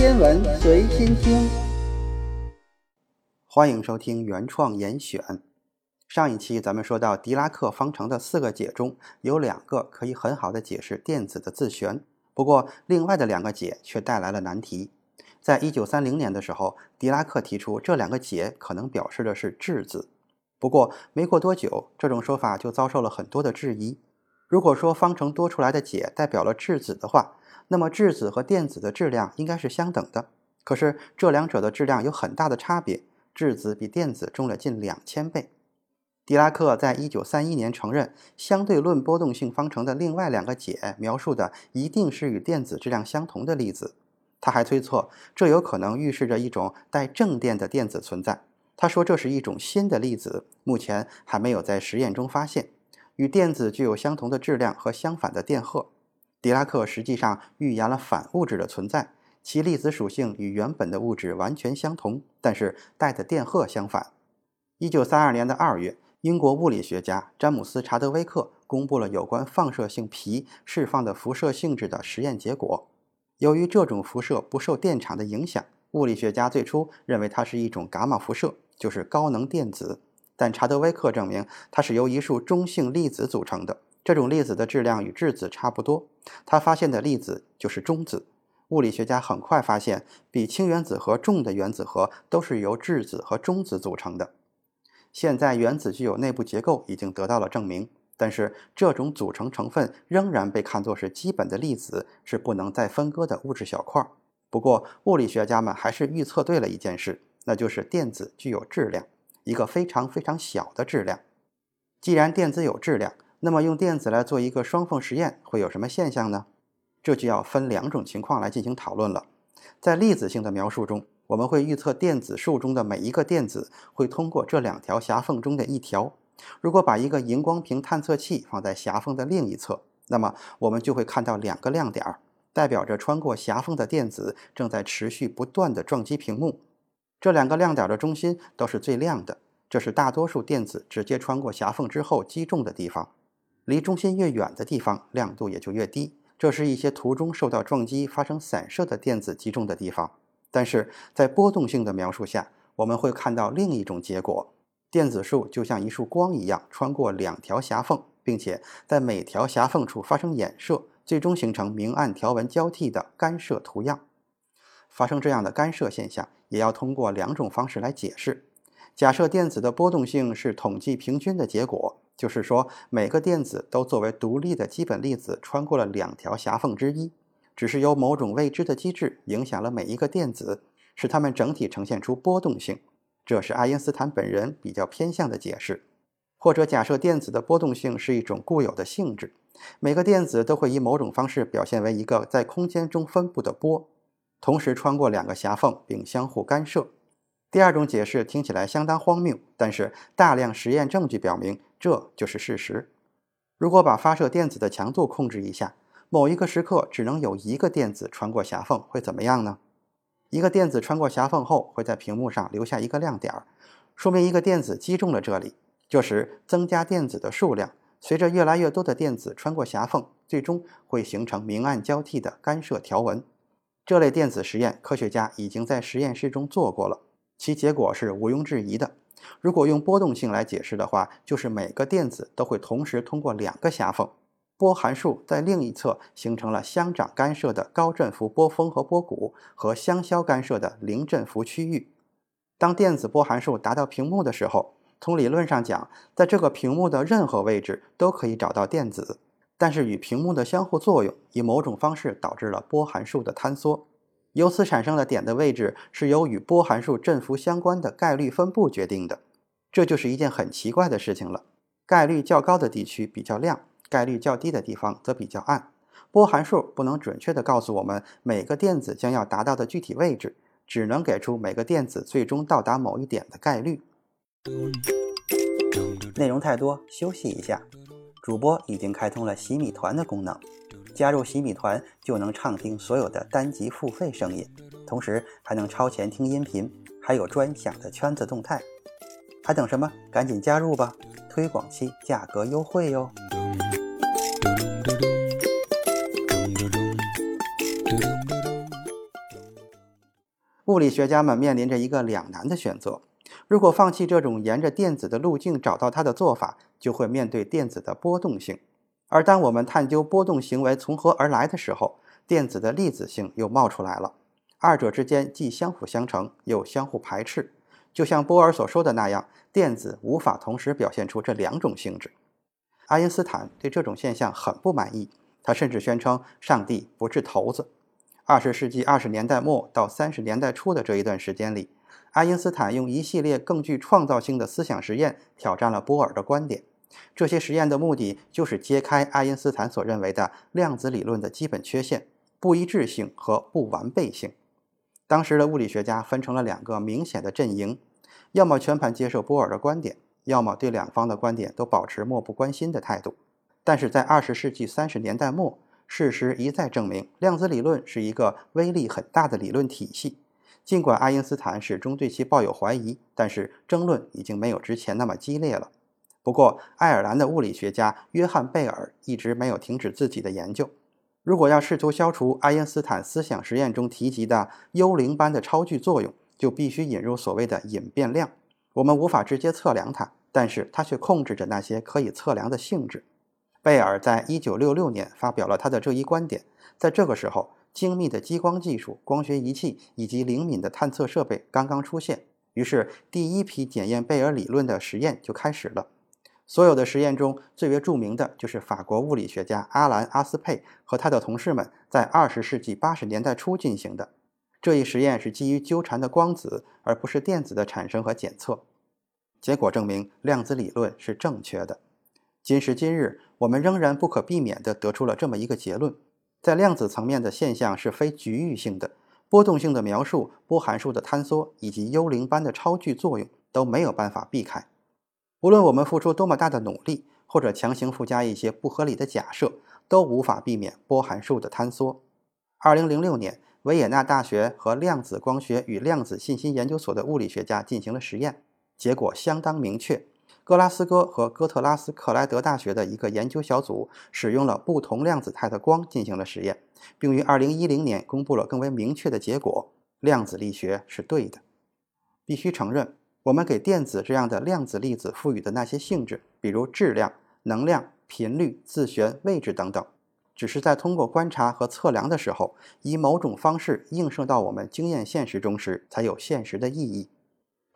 天文随心听，欢迎收听原创严选。上一期咱们说到狄拉克方程的四个解中有两个可以很好的解释电子的自旋，不过另外的两个解却带来了难题。在一九三零年的时候，狄拉克提出这两个解可能表示的是质子。不过没过多久，这种说法就遭受了很多的质疑。如果说方程多出来的解代表了质子的话，那么质子和电子的质量应该是相等的。可是这两者的质量有很大的差别，质子比电子重了近两千倍。狄拉克在一九三一年承认，相对论波动性方程的另外两个解描述的一定是与电子质量相同的粒子。他还推测，这有可能预示着一种带正电的电子存在。他说，这是一种新的粒子，目前还没有在实验中发现，与电子具有相同的质量和相反的电荷。狄拉克实际上预言了反物质的存在，其粒子属性与原本的物质完全相同，但是带的电荷相反。一九三二年的二月。英国物理学家詹姆斯·查德威克公布了有关放射性皮释放的辐射性质的实验结果。由于这种辐射不受电场的影响，物理学家最初认为它是一种伽马辐射，就是高能电子。但查德威克证明它是由一束中性粒子组成的，这种粒子的质量与质子差不多。他发现的粒子就是中子。物理学家很快发现，比氢原子核重的原子核都是由质子和中子组成的。现在原子具有内部结构已经得到了证明，但是这种组成成分仍然被看作是基本的粒子，是不能再分割的物质小块。不过，物理学家们还是预测对了一件事，那就是电子具有质量，一个非常非常小的质量。既然电子有质量，那么用电子来做一个双缝实验会有什么现象呢？这就要分两种情况来进行讨论了。在粒子性的描述中。我们会预测电子束中的每一个电子会通过这两条狭缝中的一条。如果把一个荧光屏探测器放在狭缝的另一侧，那么我们就会看到两个亮点，代表着穿过狭缝的电子正在持续不断地撞击屏幕。这两个亮点的中心都是最亮的，这是大多数电子直接穿过狭缝之后击中的地方。离中心越远的地方，亮度也就越低。这是一些途中受到撞击发生散射的电子击中的地方。但是在波动性的描述下，我们会看到另一种结果：电子束就像一束光一样穿过两条狭缝，并且在每条狭缝处发生衍射，最终形成明暗条纹交替的干涉图样。发生这样的干涉现象，也要通过两种方式来解释。假设电子的波动性是统计平均的结果，就是说每个电子都作为独立的基本粒子穿过了两条狭缝之一。只是由某种未知的机制影响了每一个电子，使它们整体呈现出波动性。这是爱因斯坦本人比较偏向的解释。或者假设电子的波动性是一种固有的性质，每个电子都会以某种方式表现为一个在空间中分布的波，同时穿过两个狭缝并相互干涉。第二种解释听起来相当荒谬，但是大量实验证据表明这就是事实。如果把发射电子的强度控制一下。某一个时刻只能有一个电子穿过狭缝，会怎么样呢？一个电子穿过狭缝后，会在屏幕上留下一个亮点儿，说明一个电子击中了这里。这时，增加电子的数量，随着越来越多的电子穿过狭缝，最终会形成明暗交替的干涉条纹。这类电子实验，科学家已经在实验室中做过了，其结果是毋庸置疑的。如果用波动性来解释的话，就是每个电子都会同时通过两个狭缝。波函数在另一侧形成了相长干涉的高振幅波峰和波谷，和相消干涉的零振幅区域。当电子波函数达到屏幕的时候，从理论上讲，在这个屏幕的任何位置都可以找到电子。但是与屏幕的相互作用以某种方式导致了波函数的坍缩，由此产生的点的位置是由与波函数振幅相关的概率分布决定的。这就是一件很奇怪的事情了。概率较高的地区比较亮。概率较低的地方则比较暗，波函数不能准确地告诉我们每个电子将要达到的具体位置，只能给出每个电子最终到达某一点的概率。内容太多，休息一下。主播已经开通了洗米团的功能，加入洗米团就能畅听所有的单集付费声音，同时还能超前听音频，还有专享的圈子动态。还等什么？赶紧加入吧！推广期价格优惠哟。物理学家们面临着一个两难的选择：如果放弃这种沿着电子的路径找到它的做法，就会面对电子的波动性；而当我们探究波动行为从何而来的时候，电子的粒子性又冒出来了。二者之间既相辅相成，又相互排斥。就像波尔所说的那样，电子无法同时表现出这两种性质。爱因斯坦对这种现象很不满意，他甚至宣称上帝不是头子。二十世纪二十年代末到三十年代初的这一段时间里，爱因斯坦用一系列更具创造性的思想实验挑战了波尔的观点。这些实验的目的就是揭开爱因斯坦所认为的量子理论的基本缺陷——不一致性和不完备性。当时的物理学家分成了两个明显的阵营，要么全盘接受波尔的观点，要么对两方的观点都保持漠不关心的态度。但是在二十世纪三十年代末，事实一再证明，量子理论是一个威力很大的理论体系。尽管爱因斯坦始终对其抱有怀疑，但是争论已经没有之前那么激烈了。不过，爱尔兰的物理学家约翰贝尔一直没有停止自己的研究。如果要试图消除爱因斯坦思想实验中提及的幽灵般的超距作用，就必须引入所谓的隐变量。我们无法直接测量它，但是它却控制着那些可以测量的性质。贝尔在1966年发表了他的这一观点。在这个时候，精密的激光技术、光学仪器以及灵敏的探测设备刚刚出现，于是第一批检验贝尔理论的实验就开始了。所有的实验中最为著名的就是法国物理学家阿兰·阿斯佩和他的同事们在二十世纪八十年代初进行的。这一实验是基于纠缠的光子，而不是电子的产生和检测。结果证明量子理论是正确的。今时今日，我们仍然不可避免地得出了这么一个结论：在量子层面的现象是非局域性的，波动性的描述、波函数的坍缩以及幽灵般的超距作用都没有办法避开。无论我们付出多么大的努力，或者强行附加一些不合理的假设，都无法避免波函数的坍缩。二零零六年，维也纳大学和量子光学与量子信息研究所的物理学家进行了实验，结果相当明确。格拉斯哥和哥特拉斯克莱德大学的一个研究小组使用了不同量子态的光进行了实验，并于二零一零年公布了更为明确的结果：量子力学是对的。必须承认。我们给电子这样的量子粒子赋予的那些性质，比如质量、能量、频率、自旋、位置等等，只是在通过观察和测量的时候，以某种方式映射到我们经验现实中时，才有现实的意义。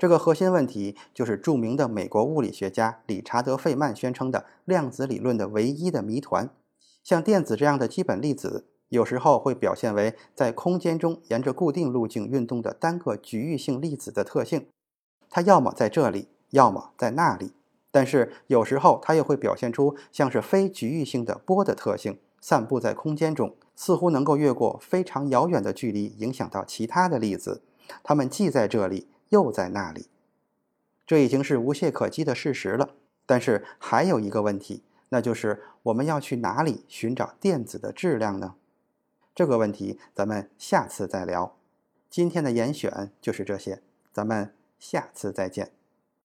这个核心问题就是著名的美国物理学家理查德·费曼宣称的量子理论的唯一的谜团：像电子这样的基本粒子，有时候会表现为在空间中沿着固定路径运动的单个局域性粒子的特性。它要么在这里，要么在那里，但是有时候它又会表现出像是非局域性的波的特性，散布在空间中，似乎能够越过非常遥远的距离影响到其他的粒子。它们既在这里，又在那里。这已经是无懈可击的事实了。但是还有一个问题，那就是我们要去哪里寻找电子的质量呢？这个问题咱们下次再聊。今天的严选就是这些，咱们。下次再见。